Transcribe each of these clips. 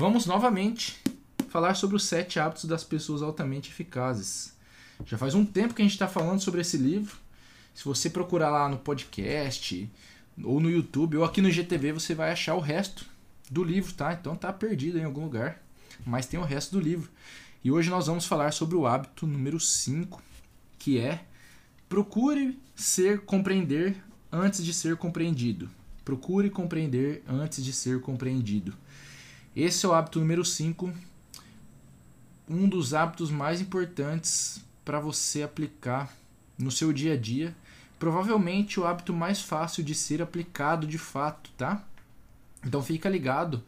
vamos novamente falar sobre os sete hábitos das pessoas altamente eficazes. Já faz um tempo que a gente está falando sobre esse livro. Se você procurar lá no podcast, ou no YouTube, ou aqui no GTV, você vai achar o resto do livro, tá? Então tá perdido em algum lugar, mas tem o resto do livro. E hoje nós vamos falar sobre o hábito número 5, que é procure ser compreender antes de ser compreendido. Procure compreender antes de ser compreendido. Esse é o hábito número 5, um dos hábitos mais importantes para você aplicar no seu dia a dia. Provavelmente o hábito mais fácil de ser aplicado de fato, tá? Então fica ligado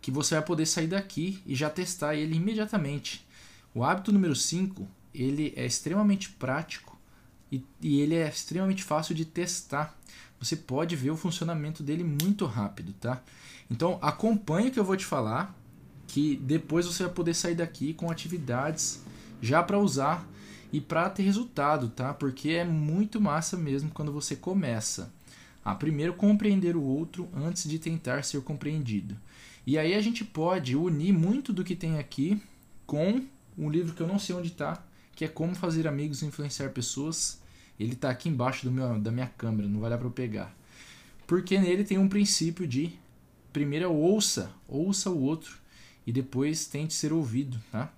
que você vai poder sair daqui e já testar ele imediatamente. O hábito número 5, ele é extremamente prático e, e ele é extremamente fácil de testar. Você pode ver o funcionamento dele muito rápido, tá? Então acompanhe o que eu vou te falar, que depois você vai poder sair daqui com atividades já para usar e para ter resultado, tá? Porque é muito massa mesmo quando você começa a primeiro compreender o outro antes de tentar ser compreendido. E aí a gente pode unir muito do que tem aqui com um livro que eu não sei onde está, que é Como Fazer Amigos e Influenciar Pessoas. Ele está aqui embaixo meu, da minha câmera, não vai dar para eu pegar. Porque nele tem um princípio de primeiro ouça, ouça o outro e depois tente ser ouvido, tá?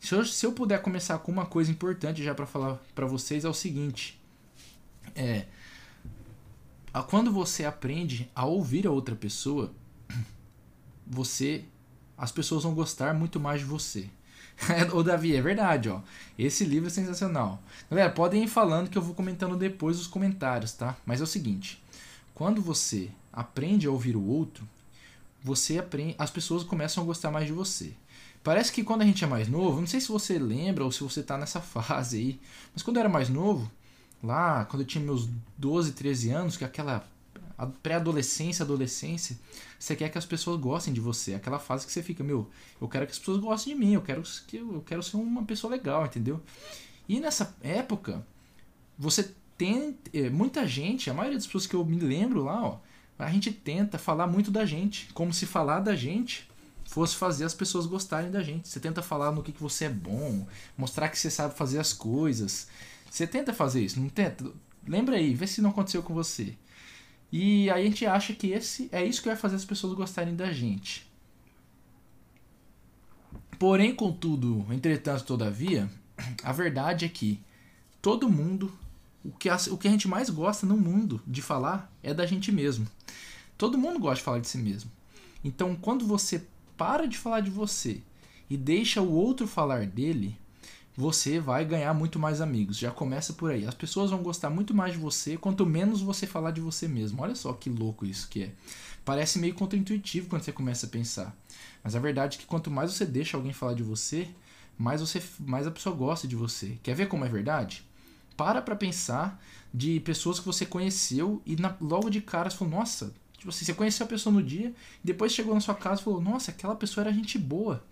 Se eu, se eu puder começar com uma coisa importante já para falar para vocês é o seguinte, é quando você aprende a ouvir a outra pessoa, você as pessoas vão gostar muito mais de você. Ô Davi, é verdade, ó. Esse livro é sensacional. Galera, podem ir falando que eu vou comentando depois os comentários, tá? Mas é o seguinte, quando você aprende a ouvir o outro, você aprende, as pessoas começam a gostar mais de você. Parece que quando a gente é mais novo, não sei se você lembra ou se você tá nessa fase aí, mas quando eu era mais novo, lá, quando eu tinha meus 12, 13 anos, que é aquela pré-adolescência, adolescência, você quer que as pessoas gostem de você. Aquela fase que você fica, meu, eu quero que as pessoas gostem de mim, eu quero que eu quero ser uma pessoa legal, entendeu? E nessa época, você tem é, muita gente, a maioria das pessoas que eu me lembro lá, ó, a gente tenta falar muito da gente, como se falar da gente fosse fazer as pessoas gostarem da gente. Você tenta falar no que, que você é bom, mostrar que você sabe fazer as coisas. Você tenta fazer isso, não tenta? Lembra aí, vê se não aconteceu com você. E aí a gente acha que esse é isso que vai fazer as pessoas gostarem da gente. Porém, contudo, entretanto, todavia, a verdade é que todo mundo, o que, a, o que a gente mais gosta no mundo de falar é da gente mesmo. Todo mundo gosta de falar de si mesmo. Então, quando você para de falar de você e deixa o outro falar dele, você vai ganhar muito mais amigos. Já começa por aí. As pessoas vão gostar muito mais de você quanto menos você falar de você mesmo. Olha só que louco isso que é. Parece meio contraintuitivo quando você começa a pensar. Mas a verdade é que quanto mais você deixa alguém falar de você, mais você mais a pessoa gosta de você. Quer ver como é verdade? Para pra pensar de pessoas que você conheceu e na, logo de cara você falou, nossa, tipo assim, você conheceu a pessoa no dia, depois chegou na sua casa e falou, nossa, aquela pessoa era gente boa.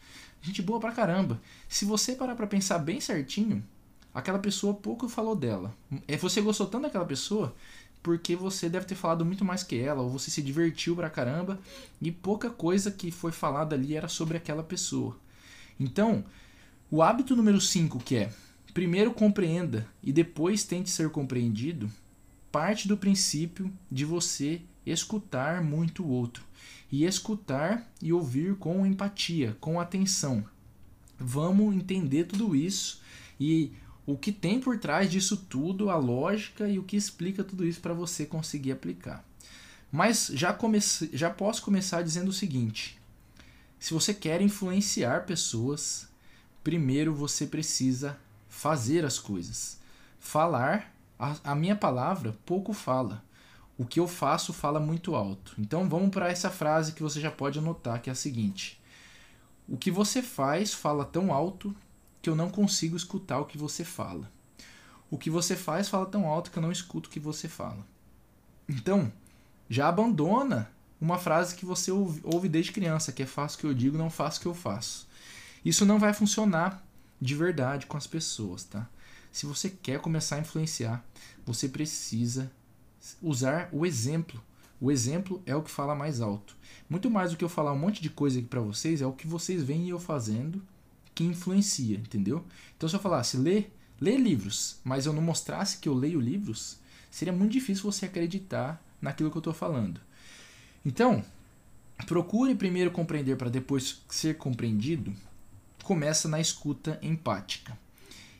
Gente boa pra caramba. Se você parar pra pensar bem certinho, aquela pessoa pouco falou dela. É você gostou tanto daquela pessoa porque você deve ter falado muito mais que ela, ou você se divertiu pra caramba e pouca coisa que foi falada ali era sobre aquela pessoa. Então, o hábito número 5, que é primeiro compreenda e depois tente ser compreendido, parte do princípio de você escutar muito o outro e escutar e ouvir com empatia, com atenção. Vamos entender tudo isso e o que tem por trás disso tudo, a lógica e o que explica tudo isso para você conseguir aplicar. Mas já, comece, já posso começar dizendo o seguinte: se você quer influenciar pessoas, primeiro você precisa fazer as coisas. Falar, a, a minha palavra pouco fala o que eu faço fala muito alto. Então vamos para essa frase que você já pode anotar, que é a seguinte: O que você faz fala tão alto que eu não consigo escutar o que você fala. O que você faz fala tão alto que eu não escuto o que você fala. Então, já abandona uma frase que você ouve desde criança, que é faço o que eu digo, não faço o que eu faço. Isso não vai funcionar de verdade com as pessoas, tá? Se você quer começar a influenciar, você precisa usar o exemplo. O exemplo é o que fala mais alto. Muito mais do que eu falar um monte de coisa aqui para vocês, é o que vocês veem eu fazendo que influencia, entendeu? Então se eu falasse ler, ler livros, mas eu não mostrasse que eu leio livros, seria muito difícil você acreditar naquilo que eu estou falando. Então, procure primeiro compreender para depois ser compreendido. Começa na escuta empática.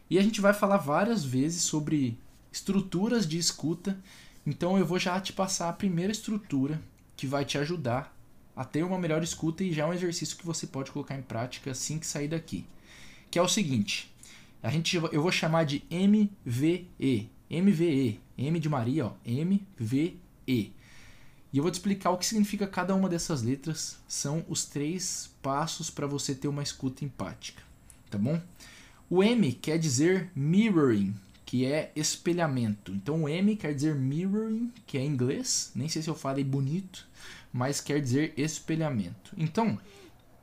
E a gente vai falar várias vezes sobre estruturas de escuta. Então eu vou já te passar a primeira estrutura que vai te ajudar a ter uma melhor escuta e já é um exercício que você pode colocar em prática assim que sair daqui. Que é o seguinte, a gente eu vou chamar de MVE, MVE, M de Maria, ó, MVE. E eu vou te explicar o que significa cada uma dessas letras. São os três passos para você ter uma escuta empática, tá bom? O M quer dizer mirroring, que é espelhamento. Então o M quer dizer mirroring, que é em inglês, nem sei se eu falei bonito, mas quer dizer espelhamento. Então,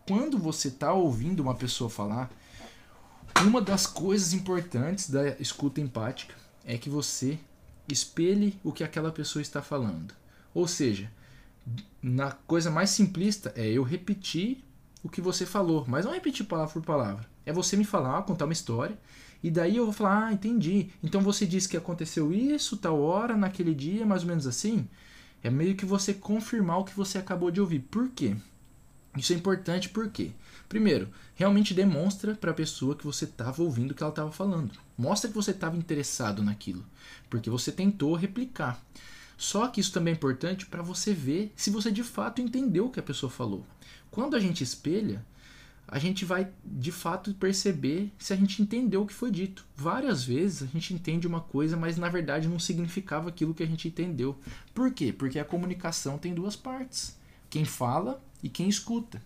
quando você está ouvindo uma pessoa falar, uma das coisas importantes da escuta empática é que você espelhe o que aquela pessoa está falando. Ou seja, na coisa mais simplista é eu repetir o que você falou, mas não repetir palavra por palavra. É você me falar, contar uma história, e daí eu vou falar, ah, entendi. Então você disse que aconteceu isso, tal hora, naquele dia, mais ou menos assim. É meio que você confirmar o que você acabou de ouvir. Por quê? Isso é importante porque, primeiro, realmente demonstra para a pessoa que você estava ouvindo o que ela estava falando. Mostra que você estava interessado naquilo, porque você tentou replicar. Só que isso também é importante para você ver se você de fato entendeu o que a pessoa falou. Quando a gente espelha, a gente vai de fato perceber se a gente entendeu o que foi dito. Várias vezes a gente entende uma coisa, mas na verdade não significava aquilo que a gente entendeu. Por quê? Porque a comunicação tem duas partes: quem fala e quem escuta.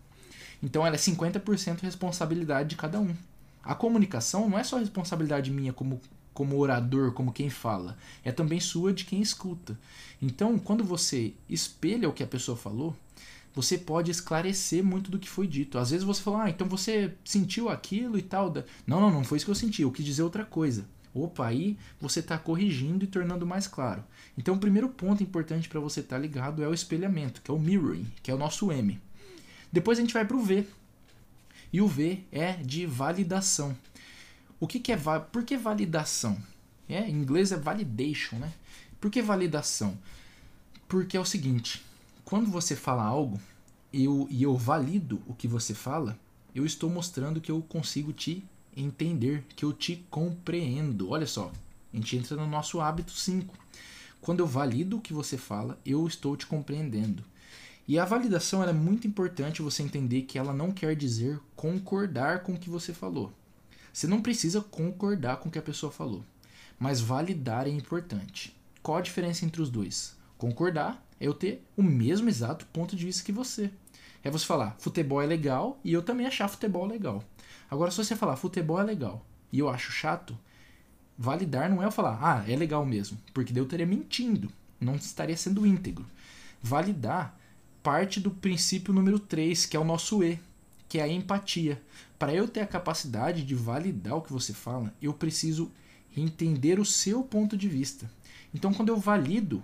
Então ela é 50% responsabilidade de cada um. A comunicação não é só responsabilidade minha como, como orador, como quem fala, é também sua de quem escuta. Então, quando você espelha o que a pessoa falou, você pode esclarecer muito do que foi dito. Às vezes você fala, ah, então você sentiu aquilo e tal. Não, não, não foi isso que eu senti, eu quis dizer outra coisa. Opa, aí você está corrigindo e tornando mais claro. Então, o primeiro ponto importante para você estar tá ligado é o espelhamento, que é o mirroring, que é o nosso M. Depois a gente vai para o V. E o V é de validação. O que, que é por que validação? É, em inglês é validation, né? Por que validação? Porque é o seguinte, quando você fala algo eu, e eu valido o que você fala, eu estou mostrando que eu consigo te entender, que eu te compreendo. Olha só, a gente entra no nosso hábito 5. Quando eu valido o que você fala, eu estou te compreendendo. E a validação é muito importante você entender que ela não quer dizer concordar com o que você falou. Você não precisa concordar com o que a pessoa falou, mas validar é importante. Qual a diferença entre os dois? Concordar é eu ter o mesmo exato ponto de vista que você. É você falar, futebol é legal e eu também achar futebol legal. Agora, se você falar, futebol é legal e eu acho chato, validar não é eu falar, ah, é legal mesmo, porque daí eu estaria mentindo, não estaria sendo íntegro. Validar parte do princípio número 3, que é o nosso E, que é a empatia. Para eu ter a capacidade de validar o que você fala, eu preciso entender o seu ponto de vista. Então, quando eu valido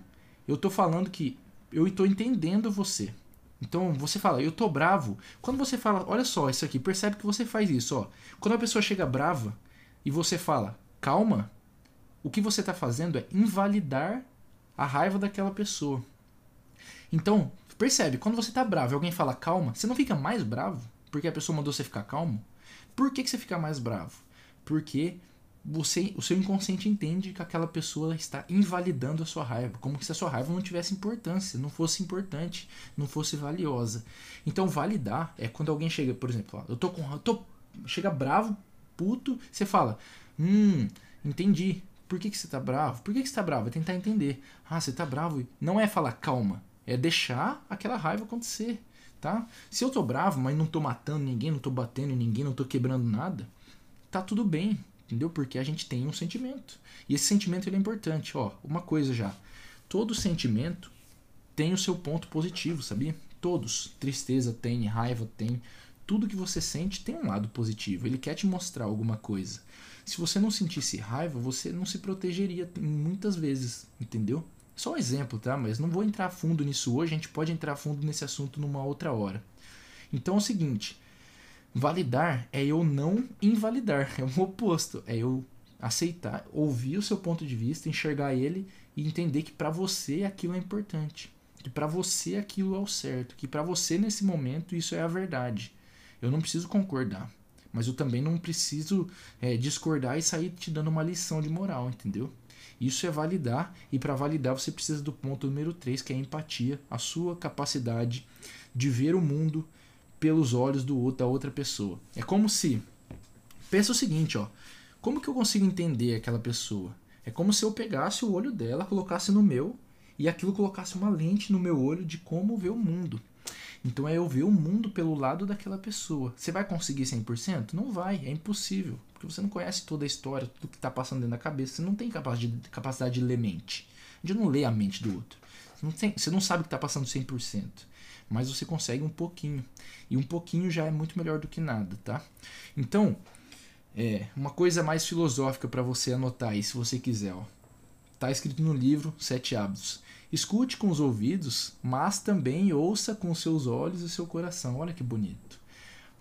eu estou falando que eu estou entendendo você. Então você fala, eu estou bravo. Quando você fala, olha só isso aqui, percebe que você faz isso, ó. Quando a pessoa chega brava e você fala, calma, o que você está fazendo é invalidar a raiva daquela pessoa. Então, percebe, quando você está bravo e alguém fala calma, você não fica mais bravo porque a pessoa mandou você ficar calmo? Por que, que você fica mais bravo? Porque você, o seu inconsciente entende que aquela pessoa está invalidando a sua raiva, como se a sua raiva não tivesse importância, não fosse importante, não fosse valiosa. Então validar é quando alguém chega, por exemplo, ó, eu tô com, eu tô chega bravo, puto, você fala: "Hum, entendi. Por que, que você tá bravo? Por que, que você tá bravo? É tentar entender. Ah, você tá bravo. Não é falar calma, é deixar aquela raiva acontecer, tá? Se eu tô bravo, mas não tô matando ninguém, não tô batendo ninguém, não tô quebrando nada, tá tudo bem entendeu? Porque a gente tem um sentimento. E esse sentimento ele é importante. Ó, uma coisa já. Todo sentimento tem o seu ponto positivo, sabia? Todos. Tristeza tem, raiva tem. Tudo que você sente tem um lado positivo. Ele quer te mostrar alguma coisa. Se você não sentisse raiva, você não se protegeria muitas vezes, entendeu? Só um exemplo, tá? Mas não vou entrar fundo nisso hoje, a gente pode entrar fundo nesse assunto numa outra hora. Então é o seguinte: validar é eu não invalidar, é o oposto, é eu aceitar, ouvir o seu ponto de vista, enxergar ele e entender que para você aquilo é importante, que para você aquilo é o certo, que para você nesse momento isso é a verdade. Eu não preciso concordar, mas eu também não preciso é, discordar e sair te dando uma lição de moral, entendeu? Isso é validar, e para validar você precisa do ponto número 3, que é a empatia, a sua capacidade de ver o mundo pelos olhos do outro, da outra pessoa. É como se. Pensa o seguinte, ó. Como que eu consigo entender aquela pessoa? É como se eu pegasse o olho dela, colocasse no meu e aquilo colocasse uma lente no meu olho de como ver o mundo. Então é eu ver o mundo pelo lado daquela pessoa. Você vai conseguir 100%? Não vai, é impossível. Porque você não conhece toda a história, tudo que está passando dentro da cabeça. Você não tem capacidade de ler mente. Gente não lê a mente do outro. Você não, tem, você não sabe o que está passando 100%. Mas você consegue um pouquinho. E um pouquinho já é muito melhor do que nada, tá? Então, é, uma coisa mais filosófica para você anotar aí, se você quiser. Ó. Tá escrito no livro Sete Hábitos. Escute com os ouvidos, mas também ouça com seus olhos e seu coração. Olha que bonito.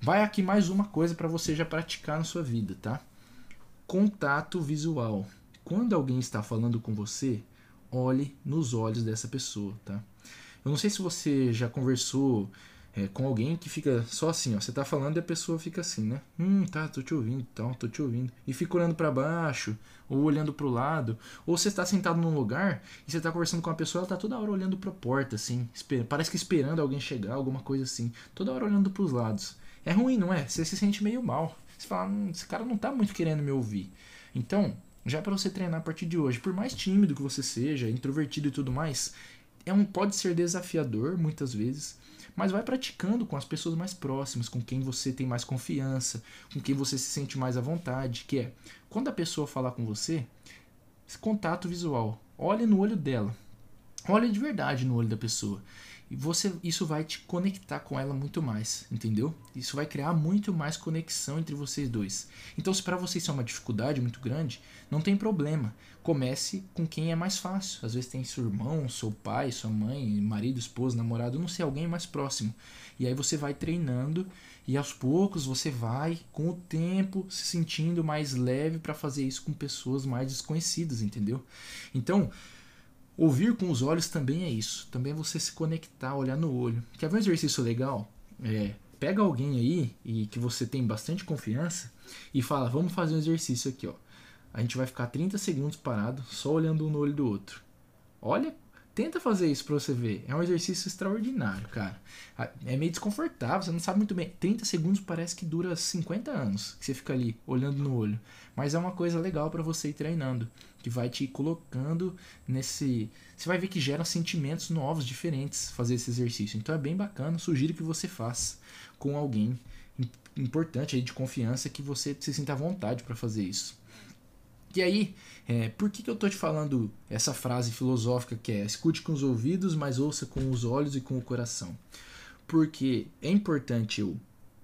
Vai aqui mais uma coisa para você já praticar na sua vida, tá? Contato visual. Quando alguém está falando com você, olhe nos olhos dessa pessoa, tá? Eu não sei se você já conversou é, com alguém que fica só assim, ó. Você tá falando e a pessoa fica assim, né? Hum, tá, tô te ouvindo, então, tô te ouvindo. E fica olhando para baixo, ou olhando pro lado. Ou você está sentado num lugar e você tá conversando com uma pessoa, ela tá toda hora olhando pra porta, assim. Parece que esperando alguém chegar, alguma coisa assim. Toda hora olhando pros lados. É ruim, não é? Você se sente meio mal. Você fala, hum, esse cara não tá muito querendo me ouvir. Então, já para você treinar a partir de hoje, por mais tímido que você seja, introvertido e tudo mais, é um pode ser desafiador muitas vezes, mas vai praticando com as pessoas mais próximas, com quem você tem mais confiança, com quem você se sente mais à vontade, que é quando a pessoa falar com você, contato visual, olhe no olho dela. Olhe de verdade no olho da pessoa. E você, isso vai te conectar com ela muito mais, entendeu? Isso vai criar muito mais conexão entre vocês dois. Então, se para vocês isso é uma dificuldade muito grande, não tem problema. Comece com quem é mais fácil. Às vezes tem seu irmão, seu pai, sua mãe, marido, esposa, namorado, não sei, alguém mais próximo. E aí você vai treinando e aos poucos você vai, com o tempo, se sentindo mais leve para fazer isso com pessoas mais desconhecidas, entendeu? Então, Ouvir com os olhos também é isso. Também é você se conectar, olhar no olho. Quer ver um exercício legal? É, pega alguém aí e que você tem bastante confiança e fala: "Vamos fazer um exercício aqui, ó. A gente vai ficar 30 segundos parado, só olhando um no olho do outro. Olha Tenta fazer isso pra você ver. É um exercício extraordinário, cara. É meio desconfortável, você não sabe muito bem. 30 segundos parece que dura 50 anos que você fica ali olhando no olho. Mas é uma coisa legal para você ir treinando. Que vai te colocando nesse. Você vai ver que gera sentimentos novos, diferentes, fazer esse exercício. Então é bem bacana. Sugiro que você faça com alguém importante aí de confiança que você se sinta à vontade para fazer isso. E aí, é, por que, que eu estou te falando essa frase filosófica que é escute com os ouvidos, mas ouça com os olhos e com o coração? Porque é importante eu.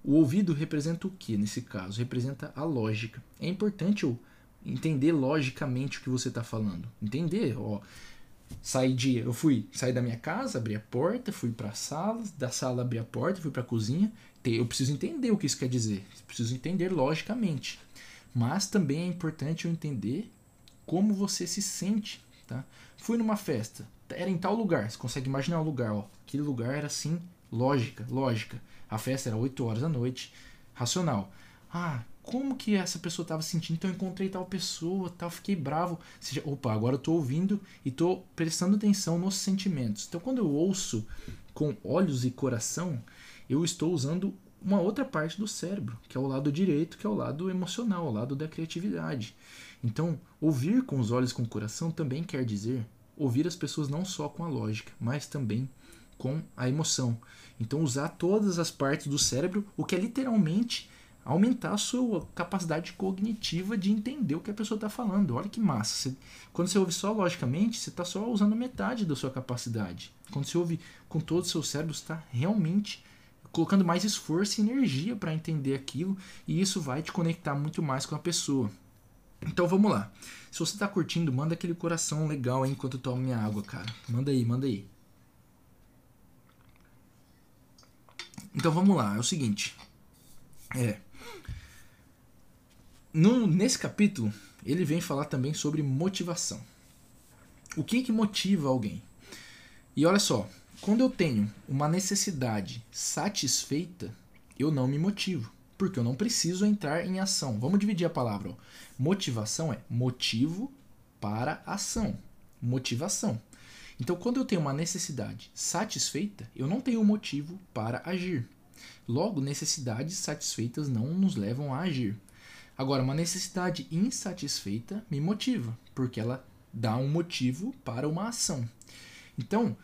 O ouvido representa o que nesse caso? Representa a lógica. É importante eu entender logicamente o que você está falando. Entender, ó. Saí de, eu fui sair da minha casa, abri a porta, fui para a sala, da sala abri a porta, fui para a cozinha. Eu preciso entender o que isso quer dizer. Preciso entender logicamente. Mas também é importante eu entender como você se sente, tá? Fui numa festa, era em tal lugar, você consegue imaginar o lugar, ó. Aquele lugar era assim, lógica, lógica. A festa era 8 horas da noite, racional. Ah, como que essa pessoa estava sentindo? Então eu encontrei tal pessoa, tal, fiquei bravo. Seja, opa, agora eu tô ouvindo e tô prestando atenção nos sentimentos. Então quando eu ouço com olhos e coração, eu estou usando uma outra parte do cérebro, que é o lado direito, que é o lado emocional, o lado da criatividade. Então, ouvir com os olhos com o coração também quer dizer ouvir as pessoas não só com a lógica, mas também com a emoção. Então, usar todas as partes do cérebro, o que é literalmente aumentar a sua capacidade cognitiva de entender o que a pessoa está falando. Olha que massa. Você, quando você ouve só logicamente, você está só usando metade da sua capacidade. Quando você ouve com todo o seu cérebro, está realmente colocando mais esforço e energia para entender aquilo, e isso vai te conectar muito mais com a pessoa. Então vamos lá. Se você tá curtindo, manda aquele coração legal aí enquanto eu tomo minha água, cara. Manda aí, manda aí. Então vamos lá, é o seguinte. É. No, nesse capítulo, ele vem falar também sobre motivação. O que que motiva alguém? E olha só, quando eu tenho uma necessidade satisfeita, eu não me motivo, porque eu não preciso entrar em ação. Vamos dividir a palavra. Ó. Motivação é motivo para ação. Motivação. Então, quando eu tenho uma necessidade satisfeita, eu não tenho motivo para agir. Logo, necessidades satisfeitas não nos levam a agir. Agora, uma necessidade insatisfeita me motiva, porque ela dá um motivo para uma ação. Então,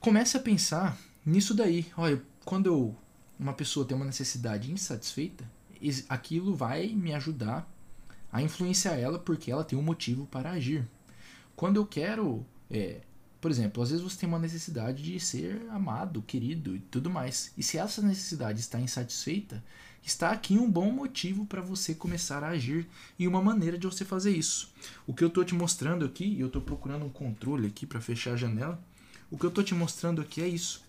comece a pensar nisso daí. Olha, quando eu, uma pessoa tem uma necessidade insatisfeita, aquilo vai me ajudar a influenciar ela porque ela tem um motivo para agir. Quando eu quero, é, por exemplo, às vezes você tem uma necessidade de ser amado, querido e tudo mais. E se essa necessidade está insatisfeita, está aqui um bom motivo para você começar a agir e uma maneira de você fazer isso. O que eu estou te mostrando aqui, eu estou procurando um controle aqui para fechar a janela. O que eu estou te mostrando aqui é isso.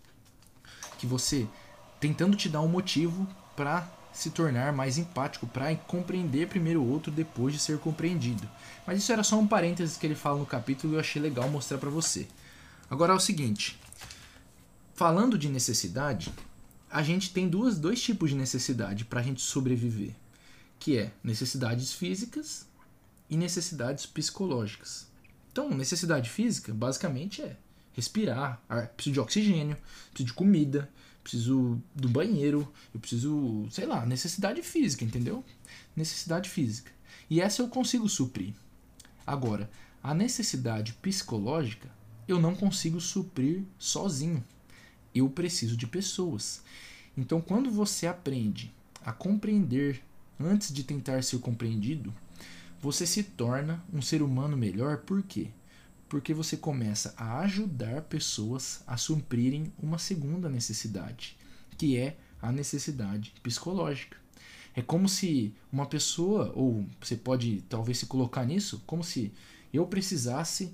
Que você tentando te dar um motivo para se tornar mais empático, para compreender primeiro o outro depois de ser compreendido. Mas isso era só um parênteses que ele fala no capítulo e eu achei legal mostrar para você. Agora é o seguinte, falando de necessidade, a gente tem duas, dois tipos de necessidade para a gente sobreviver, que é necessidades físicas e necessidades psicológicas. Então, necessidade física basicamente é respirar, preciso de oxigênio, preciso de comida, preciso do banheiro, eu preciso, sei lá, necessidade física, entendeu? Necessidade física. E essa eu consigo suprir. Agora, a necessidade psicológica eu não consigo suprir sozinho. Eu preciso de pessoas. Então, quando você aprende a compreender antes de tentar ser compreendido, você se torna um ser humano melhor. Por quê? Porque você começa a ajudar pessoas a suprirem uma segunda necessidade, que é a necessidade psicológica. É como se uma pessoa, ou você pode talvez se colocar nisso, como se eu precisasse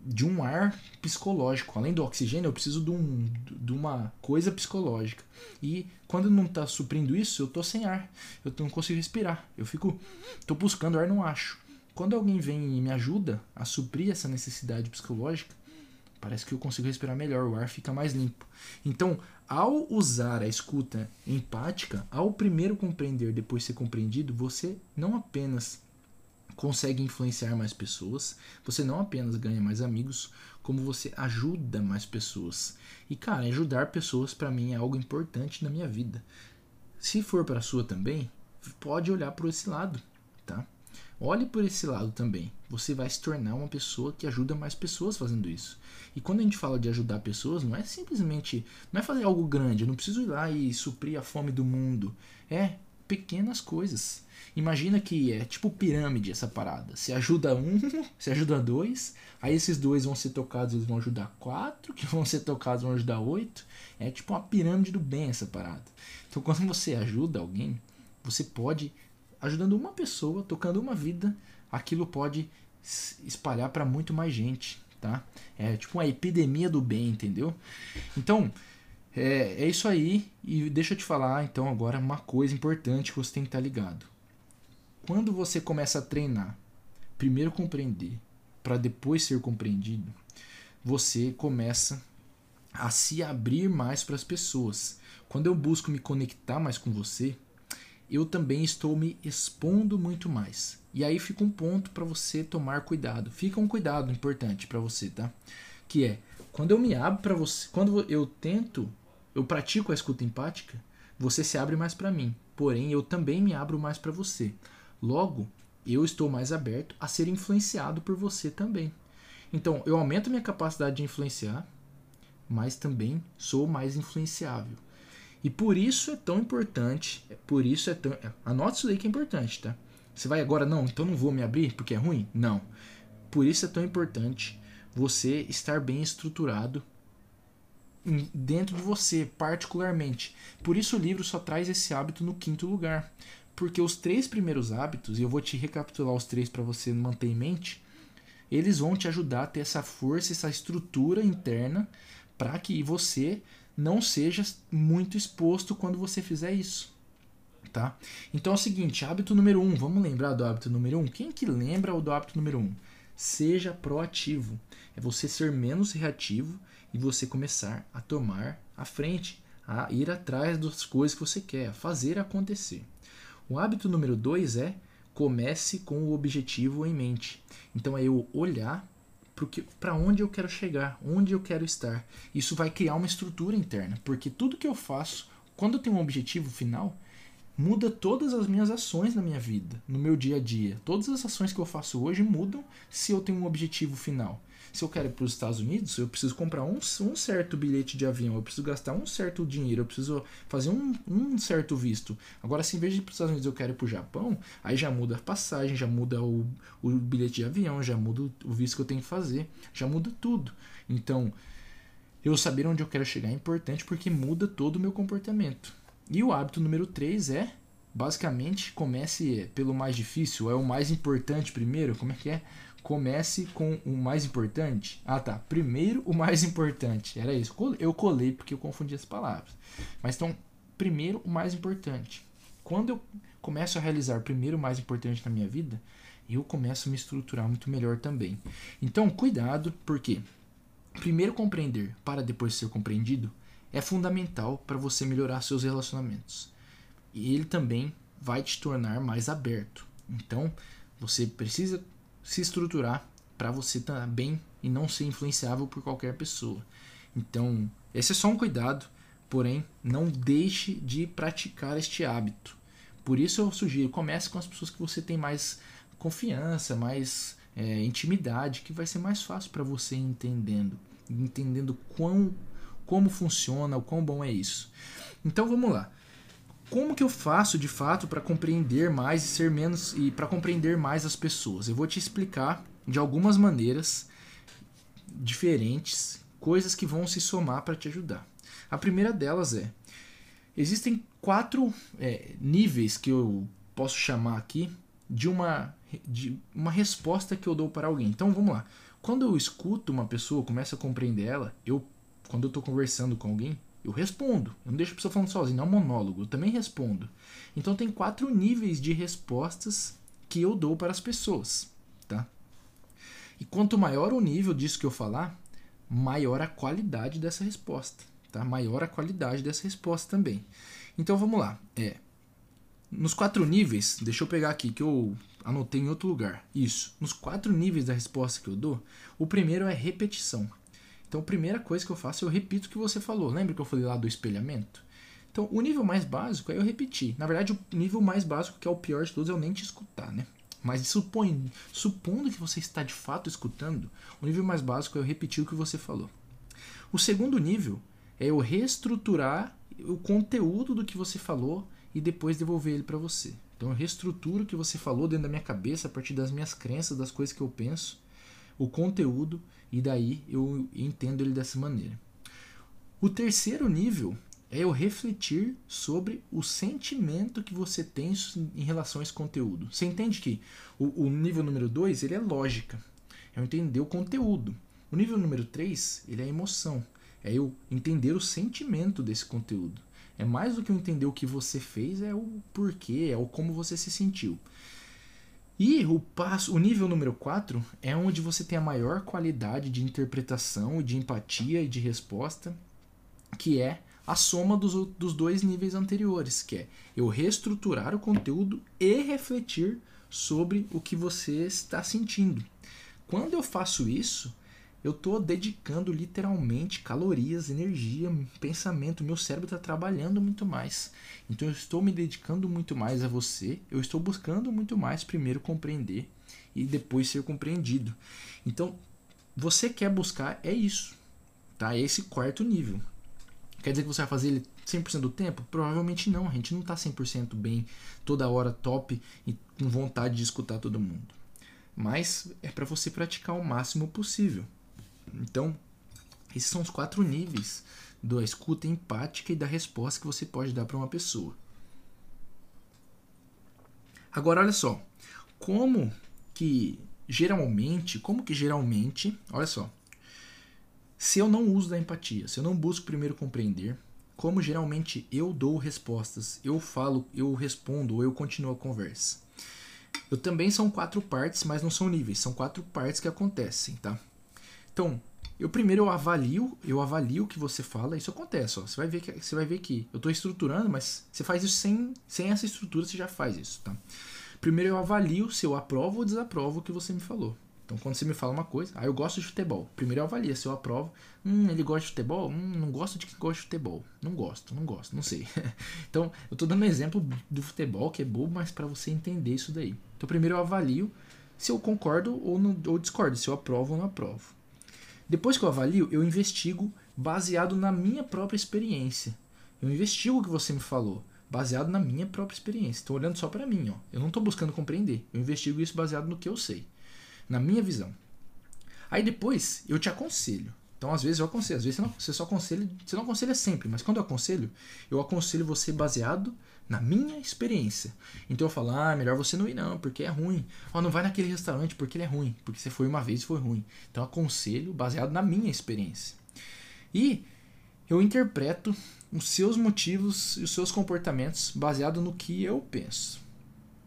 de um ar psicológico. Além do oxigênio, eu preciso de, um, de uma coisa psicológica. E quando não está suprindo isso, eu tô sem ar. Eu não consigo respirar. Eu fico. tô buscando ar, não acho. Quando alguém vem e me ajuda a suprir essa necessidade psicológica, parece que eu consigo respirar melhor, o ar fica mais limpo. Então, ao usar a escuta empática, ao primeiro compreender, depois ser compreendido, você não apenas consegue influenciar mais pessoas, você não apenas ganha mais amigos, como você ajuda mais pessoas. E cara, ajudar pessoas para mim é algo importante na minha vida. Se for para sua também, pode olhar por esse lado? Olhe por esse lado também. Você vai se tornar uma pessoa que ajuda mais pessoas fazendo isso. E quando a gente fala de ajudar pessoas, não é simplesmente, não é fazer algo grande, eu não preciso ir lá e suprir a fome do mundo. É pequenas coisas. Imagina que é tipo pirâmide essa parada. Se ajuda um, se ajuda dois, aí esses dois vão ser tocados, eles vão ajudar quatro, que vão ser tocados vão ajudar oito. É tipo uma pirâmide do bem essa parada. Então quando você ajuda alguém, você pode, ajudando uma pessoa, tocando uma vida, aquilo pode espalhar para muito mais gente, tá? É tipo uma epidemia do bem, entendeu? Então, é, é isso aí. E deixa eu te falar então agora uma coisa importante que você tem que estar ligado. Quando você começa a treinar, primeiro compreender, para depois ser compreendido, você começa a se abrir mais para as pessoas. Quando eu busco me conectar mais com você, eu também estou me expondo muito mais. E aí fica um ponto para você tomar cuidado. Fica um cuidado importante para você, tá? Que é quando eu me abro para você, quando eu tento eu pratico a escuta empática, você se abre mais para mim, porém eu também me abro mais para você. Logo, eu estou mais aberto a ser influenciado por você também. Então, eu aumento minha capacidade de influenciar, mas também sou mais influenciável. E por isso é tão importante, é por isso é tão, é, anote isso daí que é importante, tá? Você vai agora não, então não vou me abrir porque é ruim? Não. Por isso é tão importante você estar bem estruturado dentro de você, particularmente. Por isso o livro só traz esse hábito no quinto lugar. Porque os três primeiros hábitos, e eu vou te recapitular os três para você manter em mente, eles vão te ajudar a ter essa força, essa estrutura interna para que você não seja muito exposto quando você fizer isso. Tá? Então é o seguinte, hábito número um, vamos lembrar do hábito número um? Quem que lembra do hábito número um? Seja proativo. É você ser menos reativo e você começar a tomar a frente, a ir atrás das coisas que você quer, a fazer acontecer. O hábito número dois é comece com o objetivo em mente. Então é eu olhar para onde eu quero chegar, onde eu quero estar. Isso vai criar uma estrutura interna, porque tudo que eu faço, quando eu tenho um objetivo final, muda todas as minhas ações na minha vida, no meu dia a dia. Todas as ações que eu faço hoje mudam se eu tenho um objetivo final. Se eu quero ir para os Estados Unidos, eu preciso comprar um, um, certo bilhete de avião, eu preciso gastar um certo dinheiro, eu preciso fazer um, um certo visto. Agora, se em vez de ir para os Estados Unidos eu quero ir para o Japão, aí já muda a passagem, já muda o, o bilhete de avião, já muda o visto que eu tenho que fazer, já muda tudo. Então, eu saber onde eu quero chegar é importante porque muda todo o meu comportamento. E o hábito número 3 é, basicamente, comece pelo mais difícil, é o mais importante primeiro, como é que é? Comece com o mais importante. Ah, tá. Primeiro o mais importante. Era isso. Eu colei porque eu confundi as palavras. Mas então, primeiro o mais importante. Quando eu começo a realizar primeiro o mais importante na minha vida, eu começo a me estruturar muito melhor também. Então, cuidado, porque primeiro compreender para depois ser compreendido é fundamental para você melhorar seus relacionamentos. E ele também vai te tornar mais aberto. Então, você precisa se estruturar para você estar bem e não ser influenciável por qualquer pessoa. Então, esse é só um cuidado, porém, não deixe de praticar este hábito. Por isso eu sugiro, comece com as pessoas que você tem mais confiança, mais é, intimidade, que vai ser mais fácil para você entendendo, entendendo quão, como funciona, o quão bom é isso. Então vamos lá como que eu faço de fato para compreender mais e ser menos e para compreender mais as pessoas? Eu vou te explicar de algumas maneiras diferentes, coisas que vão se somar para te ajudar. A primeira delas é existem quatro é, níveis que eu posso chamar aqui de uma de uma resposta que eu dou para alguém. Então vamos lá. Quando eu escuto uma pessoa, começo a compreender ela, eu quando eu estou conversando com alguém, eu respondo. Eu não deixo a pessoa falando sozinha, não é um monólogo. Eu também respondo. Então tem quatro níveis de respostas que eu dou para as pessoas, tá? E quanto maior o nível disso que eu falar, maior a qualidade dessa resposta, tá? Maior a qualidade dessa resposta também. Então vamos lá. É, nos quatro níveis, deixa eu pegar aqui que eu anotei em outro lugar. Isso. Nos quatro níveis da resposta que eu dou, o primeiro é repetição. Então, a primeira coisa que eu faço, eu repito o que você falou. Lembra que eu falei lá do espelhamento? Então, o nível mais básico é eu repetir. Na verdade, o nível mais básico, que é o pior de todos, é eu nem te escutar, né? Mas supõe, supondo que você está de fato escutando, o nível mais básico é eu repetir o que você falou. O segundo nível é eu reestruturar o conteúdo do que você falou e depois devolver ele para você. Então eu reestruturo o que você falou dentro da minha cabeça a partir das minhas crenças, das coisas que eu penso, o conteúdo e daí eu entendo ele dessa maneira. O terceiro nível é eu refletir sobre o sentimento que você tem em relação a esse conteúdo. Você entende que o, o nível número 2 ele é lógica, é eu entender o conteúdo. O nível número 3 ele é emoção, é eu entender o sentimento desse conteúdo. É mais do que eu entender o que você fez, é o porquê, é o como você se sentiu. E o passo, o nível número 4 é onde você tem a maior qualidade de interpretação, de empatia e de resposta, que é a soma dos, dos dois níveis anteriores, que é eu reestruturar o conteúdo e refletir sobre o que você está sentindo. Quando eu faço isso, eu estou dedicando literalmente calorias, energia, pensamento. Meu cérebro está trabalhando muito mais. Então eu estou me dedicando muito mais a você. Eu estou buscando muito mais primeiro compreender e depois ser compreendido. Então você quer buscar é isso, tá? É esse quarto nível. Quer dizer que você vai fazer ele 100% do tempo? Provavelmente não. A gente não está 100% bem toda hora top e com vontade de escutar todo mundo. Mas é para você praticar o máximo possível. Então, esses são os quatro níveis da escuta empática e da resposta que você pode dar para uma pessoa. Agora olha só, como que geralmente, como que geralmente, olha só, se eu não uso da empatia, se eu não busco primeiro compreender, como geralmente eu dou respostas, eu falo, eu respondo ou eu continuo a conversa. Eu também são quatro partes, mas não são níveis, são quatro partes que acontecem, tá? Então, eu primeiro eu avalio, eu avalio o que você fala, isso acontece, ó. Você vai ver que você vai ver que eu estou estruturando, mas você faz isso sem, sem essa estrutura, você já faz isso, tá? Primeiro eu avalio se eu aprovo ou desaprovo o que você me falou. Então, quando você me fala uma coisa, ah, eu gosto de futebol. Primeiro eu avalio se eu aprovo. Hum, ele gosta de futebol? Hum, não gosto de quem gosta de futebol. Não gosto, não gosto, não sei. então, eu tô dando um exemplo do futebol, que é bobo, mas para você entender isso daí. Então, primeiro eu avalio se eu concordo ou, não, ou discordo, se eu aprovo ou não aprovo. Depois que eu avalio, eu investigo baseado na minha própria experiência. Eu investigo o que você me falou baseado na minha própria experiência. Estou olhando só para mim, ó. Eu não estou buscando compreender. Eu investigo isso baseado no que eu sei, na minha visão. Aí depois eu te aconselho. Então às vezes eu aconselho, às vezes você, não, você só aconselha, você não aconselha sempre, mas quando eu aconselho, eu aconselho você baseado na minha experiência. Então eu falo, ah, melhor você não ir não, porque é ruim. Ó, não vai naquele restaurante porque ele é ruim, porque você foi uma vez e foi ruim. Então eu aconselho baseado na minha experiência. E eu interpreto os seus motivos e os seus comportamentos baseado no que eu penso.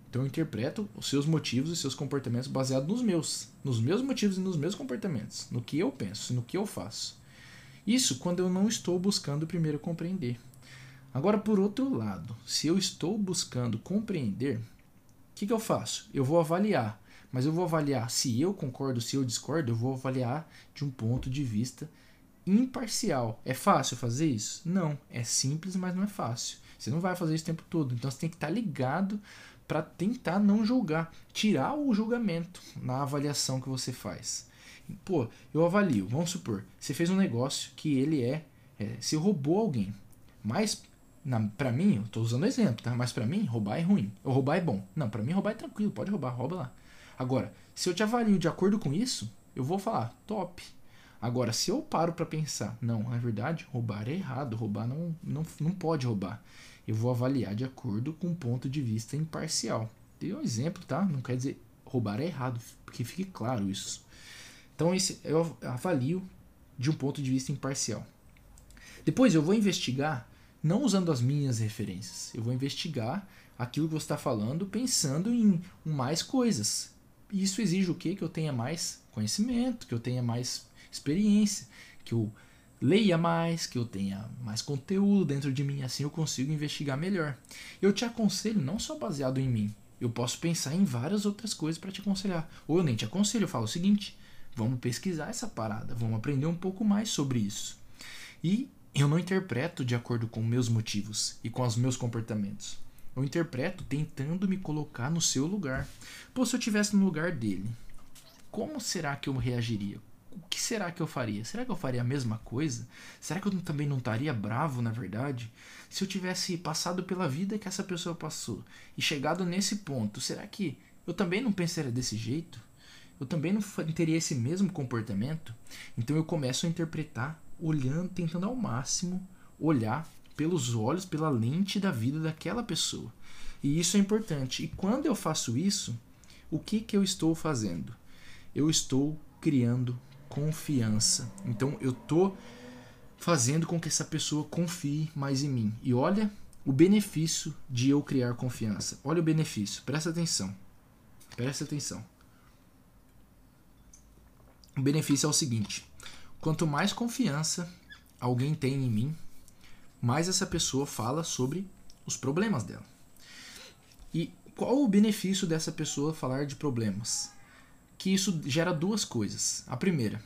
Então eu interpreto os seus motivos e seus comportamentos baseado nos meus, nos meus motivos e nos meus comportamentos, no que eu penso, no que eu faço. Isso quando eu não estou buscando primeiro compreender. Agora, por outro lado, se eu estou buscando compreender, o que, que eu faço? Eu vou avaliar, mas eu vou avaliar se eu concordo, se eu discordo, eu vou avaliar de um ponto de vista imparcial. É fácil fazer isso? Não. É simples, mas não é fácil. Você não vai fazer isso o tempo todo. Então você tem que estar ligado para tentar não julgar, tirar o julgamento na avaliação que você faz. Pô, eu avalio, vamos supor, você fez um negócio que ele é, é você roubou alguém, mas para mim, eu tô usando exemplo, tá? Mas para mim, roubar é ruim, ou roubar é bom. Não, para mim roubar é tranquilo, pode roubar, rouba lá. Agora, se eu te avalio de acordo com isso, eu vou falar, top, Agora, se eu paro para pensar, não, na verdade, roubar é errado, roubar não, não, não pode roubar. Eu vou avaliar de acordo com um ponto de vista imparcial. Dei um exemplo, tá? Não quer dizer roubar é errado, porque fique claro isso. Então, esse, eu avalio de um ponto de vista imparcial. Depois, eu vou investigar, não usando as minhas referências, eu vou investigar aquilo que você está falando pensando em mais coisas. Isso exige o quê? Que eu tenha mais conhecimento, que eu tenha mais experiência, que eu leia mais, que eu tenha mais conteúdo dentro de mim, assim eu consigo investigar melhor. Eu te aconselho não só baseado em mim, eu posso pensar em várias outras coisas para te aconselhar. Ou eu nem te aconselho, eu falo o seguinte: vamos pesquisar essa parada, vamos aprender um pouco mais sobre isso. E eu não interpreto de acordo com meus motivos e com os meus comportamentos. Eu interpreto tentando me colocar no seu lugar. Pô, se eu estivesse no lugar dele, como será que eu reagiria? o que será que eu faria? Será que eu faria a mesma coisa? Será que eu também não estaria bravo, na verdade? Se eu tivesse passado pela vida que essa pessoa passou e chegado nesse ponto, será que eu também não pensaria desse jeito? Eu também não teria esse mesmo comportamento? Então eu começo a interpretar olhando, tentando ao máximo olhar pelos olhos, pela lente da vida daquela pessoa. E isso é importante. E quando eu faço isso, o que, que eu estou fazendo? Eu estou criando confiança. Então eu tô fazendo com que essa pessoa confie mais em mim. E olha o benefício de eu criar confiança. Olha o benefício. Presta atenção. Presta atenção. O benefício é o seguinte: quanto mais confiança alguém tem em mim, mais essa pessoa fala sobre os problemas dela. E qual o benefício dessa pessoa falar de problemas? que isso gera duas coisas. A primeira,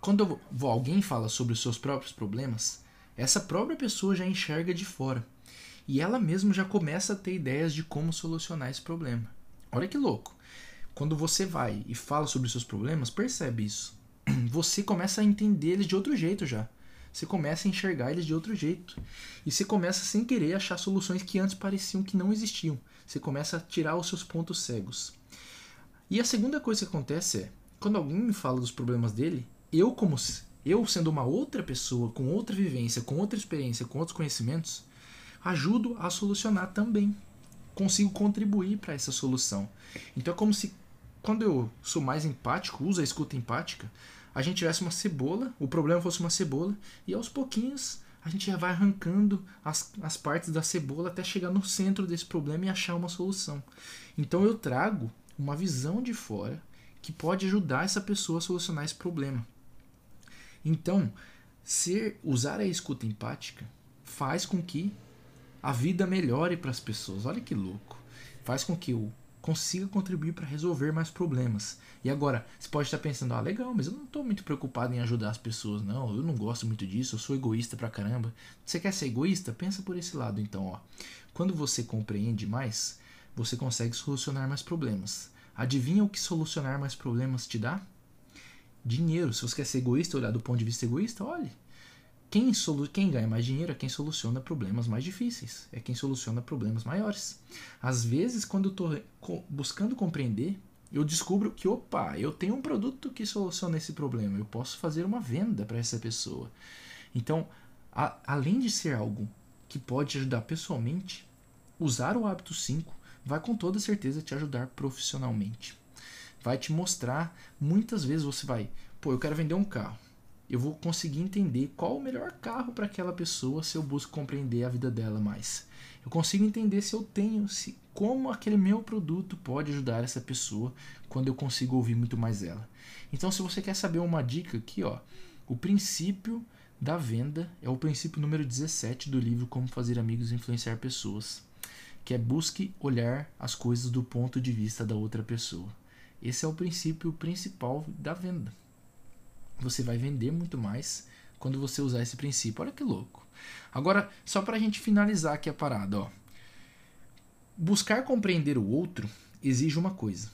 quando alguém fala sobre os seus próprios problemas, essa própria pessoa já enxerga de fora. E ela mesma já começa a ter ideias de como solucionar esse problema. Olha que louco. Quando você vai e fala sobre os seus problemas, percebe isso. Você começa a entender eles de outro jeito já. Você começa a enxergar eles de outro jeito. E você começa sem querer achar soluções que antes pareciam que não existiam. Você começa a tirar os seus pontos cegos. E a segunda coisa que acontece é, quando alguém me fala dos problemas dele, eu como eu sendo uma outra pessoa, com outra vivência, com outra experiência, com outros conhecimentos, ajudo a solucionar também. consigo contribuir para essa solução. Então é como se quando eu sou mais empático, uso a escuta empática, a gente tivesse uma cebola, o problema fosse uma cebola, e aos pouquinhos a gente já vai arrancando as, as partes da cebola até chegar no centro desse problema e achar uma solução. Então eu trago uma visão de fora que pode ajudar essa pessoa a solucionar esse problema. Então, ser usar a escuta empática faz com que a vida melhore para as pessoas. Olha que louco. Faz com que eu consiga contribuir para resolver mais problemas. E agora, você pode estar pensando, ah, legal, mas eu não estou muito preocupado em ajudar as pessoas, não. Eu não gosto muito disso, eu sou egoísta pra caramba. Você quer ser egoísta? Pensa por esse lado, então, ó. Quando você compreende mais, você consegue solucionar mais problemas. Adivinha o que solucionar mais problemas te dá? Dinheiro. Se você quer ser egoísta, olhar do ponto de vista egoísta, olhe. Quem, solu quem ganha mais dinheiro é quem soluciona problemas mais difíceis, é quem soluciona problemas maiores. Às vezes, quando eu estou buscando compreender, eu descubro que, opa, eu tenho um produto que soluciona esse problema, eu posso fazer uma venda para essa pessoa. Então, a, além de ser algo que pode ajudar pessoalmente, usar o hábito 5 vai com toda certeza te ajudar profissionalmente. Vai te mostrar, muitas vezes você vai, pô, eu quero vender um carro eu vou conseguir entender qual o melhor carro para aquela pessoa se eu busco compreender a vida dela mais. Eu consigo entender se eu tenho, se como aquele meu produto pode ajudar essa pessoa quando eu consigo ouvir muito mais ela. Então, se você quer saber uma dica aqui, ó, o princípio da venda é o princípio número 17 do livro Como Fazer Amigos e Influenciar Pessoas, que é busque olhar as coisas do ponto de vista da outra pessoa. Esse é o princípio principal da venda você vai vender muito mais quando você usar esse princípio. Olha que louco. Agora, só para a gente finalizar aqui a parada, ó. Buscar compreender o outro exige uma coisa: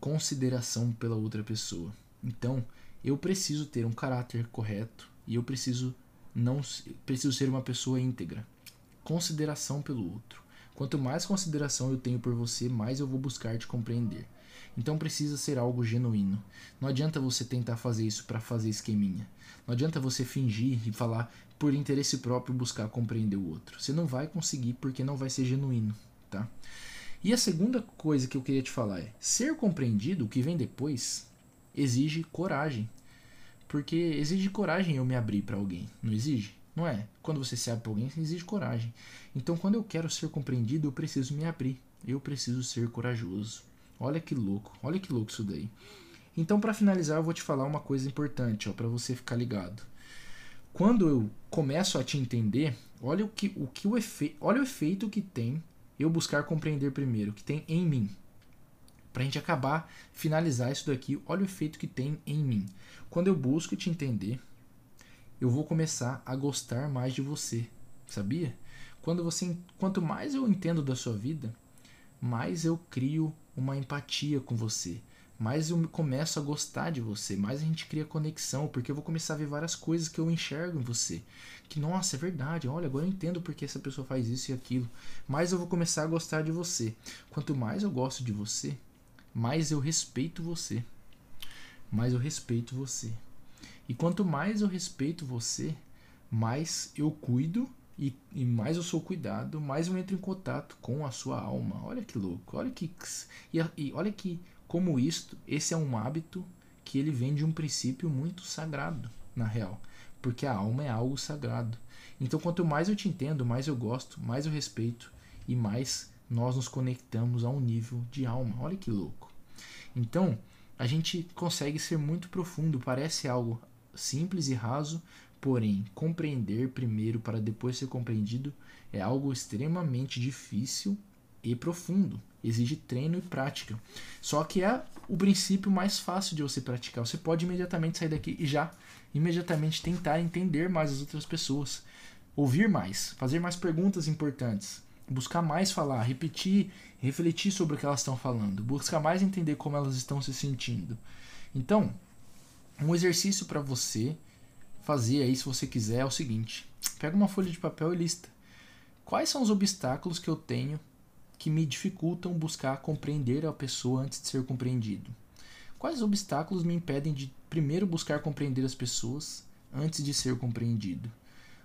consideração pela outra pessoa. Então, eu preciso ter um caráter correto e eu preciso não preciso ser uma pessoa íntegra. Consideração pelo outro. Quanto mais consideração eu tenho por você, mais eu vou buscar te compreender. Então precisa ser algo genuíno. Não adianta você tentar fazer isso para fazer esqueminha. Não adianta você fingir e falar por interesse próprio buscar compreender o outro. Você não vai conseguir porque não vai ser genuíno, tá? E a segunda coisa que eu queria te falar é: ser compreendido, o que vem depois, exige coragem. Porque exige coragem eu me abrir para alguém, não exige? Não é? Quando você se abre para alguém, exige coragem. Então, quando eu quero ser compreendido, eu preciso me abrir. Eu preciso ser corajoso. Olha que louco, olha que louco isso daí. Então, para finalizar, eu vou te falar uma coisa importante, ó, para você ficar ligado. Quando eu começo a te entender, olha o que o que o efeito, olha o efeito que tem eu buscar compreender primeiro, que tem em mim. Pra gente acabar, finalizar isso daqui, olha o efeito que tem em mim. Quando eu busco te entender, eu vou começar a gostar mais de você, sabia? Quando você, quanto mais eu entendo da sua vida, mais eu crio uma empatia com você, mais eu começo a gostar de você, mais a gente cria conexão, porque eu vou começar a ver várias coisas que eu enxergo em você. Que, nossa, é verdade, olha, agora eu entendo porque essa pessoa faz isso e aquilo. Mais eu vou começar a gostar de você. Quanto mais eu gosto de você, mais eu respeito você. Mais eu respeito você. E quanto mais eu respeito você, mais eu cuido e, e, mais eu sou cuidado, mais eu entro em contato com a sua alma. Olha que louco, olha que e, e olha que como isto, esse é um hábito que ele vem de um princípio muito sagrado, na real, porque a alma é algo sagrado. Então, quanto mais eu te entendo, mais eu gosto, mais eu respeito e mais nós nos conectamos a um nível de alma. Olha que louco. Então, a gente consegue ser muito profundo, parece algo simples e raso, Porém, compreender primeiro para depois ser compreendido é algo extremamente difícil e profundo. Exige treino e prática. Só que é o princípio mais fácil de você praticar. Você pode imediatamente sair daqui e já imediatamente tentar entender mais as outras pessoas, ouvir mais, fazer mais perguntas importantes, buscar mais falar, repetir, refletir sobre o que elas estão falando, buscar mais entender como elas estão se sentindo. Então, um exercício para você fazer aí, se você quiser, é o seguinte: pega uma folha de papel e lista. Quais são os obstáculos que eu tenho que me dificultam buscar compreender a pessoa antes de ser compreendido? Quais obstáculos me impedem de primeiro buscar compreender as pessoas antes de ser compreendido?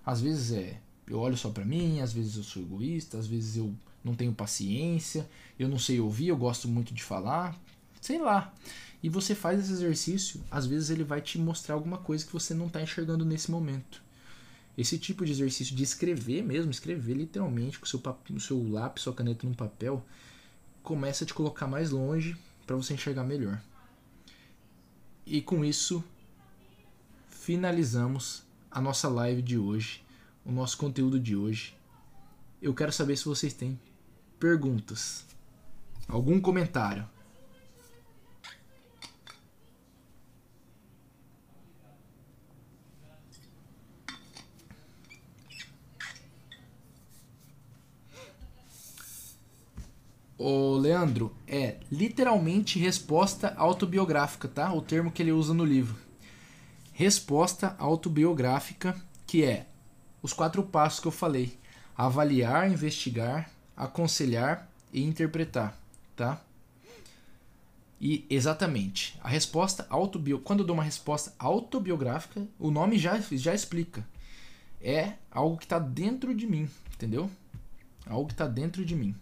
Às vezes é eu olho só para mim, às vezes eu sou egoísta, às vezes eu não tenho paciência, eu não sei ouvir, eu gosto muito de falar, sei lá. E você faz esse exercício, às vezes ele vai te mostrar alguma coisa que você não está enxergando nesse momento. Esse tipo de exercício de escrever mesmo, escrever literalmente com o seu, o seu lápis, sua caneta no papel, começa a te colocar mais longe para você enxergar melhor. E com isso, finalizamos a nossa live de hoje, o nosso conteúdo de hoje. Eu quero saber se vocês têm perguntas, algum comentário. O Leandro, é literalmente resposta autobiográfica, tá? O termo que ele usa no livro. Resposta autobiográfica, que é os quatro passos que eu falei: avaliar, investigar, aconselhar e interpretar, tá? E exatamente, a resposta autobiográfica, quando eu dou uma resposta autobiográfica, o nome já, já explica. É algo que está dentro de mim, entendeu? Algo que está dentro de mim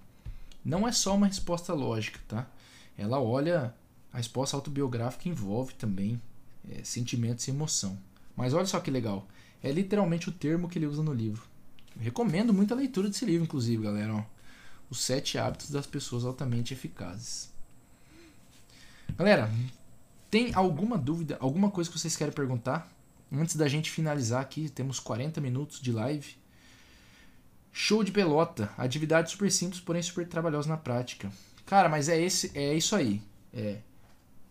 não é só uma resposta lógica, tá? Ela olha, a resposta autobiográfica envolve também é, sentimentos e emoção. Mas olha só que legal, é literalmente o termo que ele usa no livro. Recomendo muito a leitura desse livro, inclusive, galera. Ó. Os sete hábitos das pessoas altamente eficazes. Galera, tem alguma dúvida, alguma coisa que vocês querem perguntar? Antes da gente finalizar aqui, temos 40 minutos de live. Show de pelota. Atividade super simples, porém super trabalhosa na prática. Cara, mas é esse, é isso aí. É,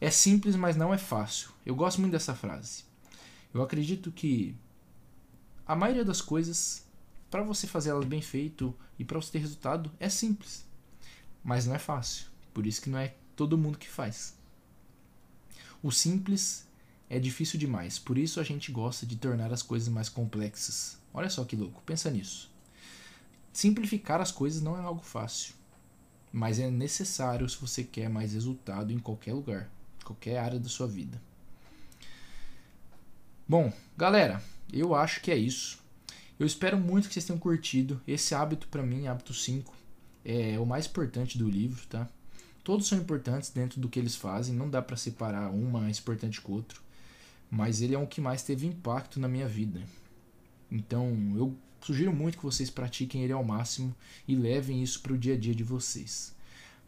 é simples, mas não é fácil. Eu gosto muito dessa frase. Eu acredito que a maioria das coisas, para você fazer elas bem feito e para você ter resultado, é simples, mas não é fácil. Por isso que não é todo mundo que faz. O simples é difícil demais, por isso a gente gosta de tornar as coisas mais complexas. Olha só que louco, pensa nisso. Simplificar as coisas não é algo fácil, mas é necessário se você quer mais resultado em qualquer lugar, qualquer área da sua vida. Bom, galera, eu acho que é isso. Eu espero muito que vocês tenham curtido. Esse hábito para mim, hábito 5, é o mais importante do livro, tá? Todos são importantes dentro do que eles fazem, não dá para separar um mais importante que o outro, mas ele é o que mais teve impacto na minha vida. Então, eu Sugiro muito que vocês pratiquem ele ao máximo e levem isso para o dia a dia de vocês.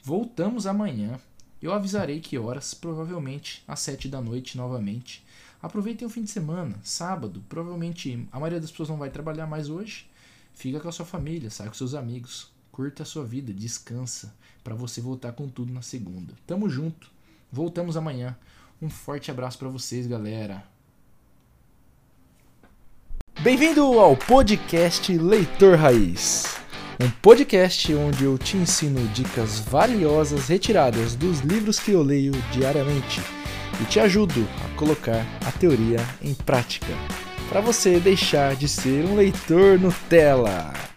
Voltamos amanhã. Eu avisarei que horas, provavelmente às 7 da noite novamente. Aproveitem o fim de semana, sábado. Provavelmente a maioria das pessoas não vai trabalhar mais hoje. Fica com a sua família, sai com seus amigos. Curta a sua vida, descansa para você voltar com tudo na segunda. Tamo junto. Voltamos amanhã. Um forte abraço para vocês, galera. Bem-vindo ao podcast Leitor Raiz, um podcast onde eu te ensino dicas valiosas retiradas dos livros que eu leio diariamente e te ajudo a colocar a teoria em prática, para você deixar de ser um leitor Nutella.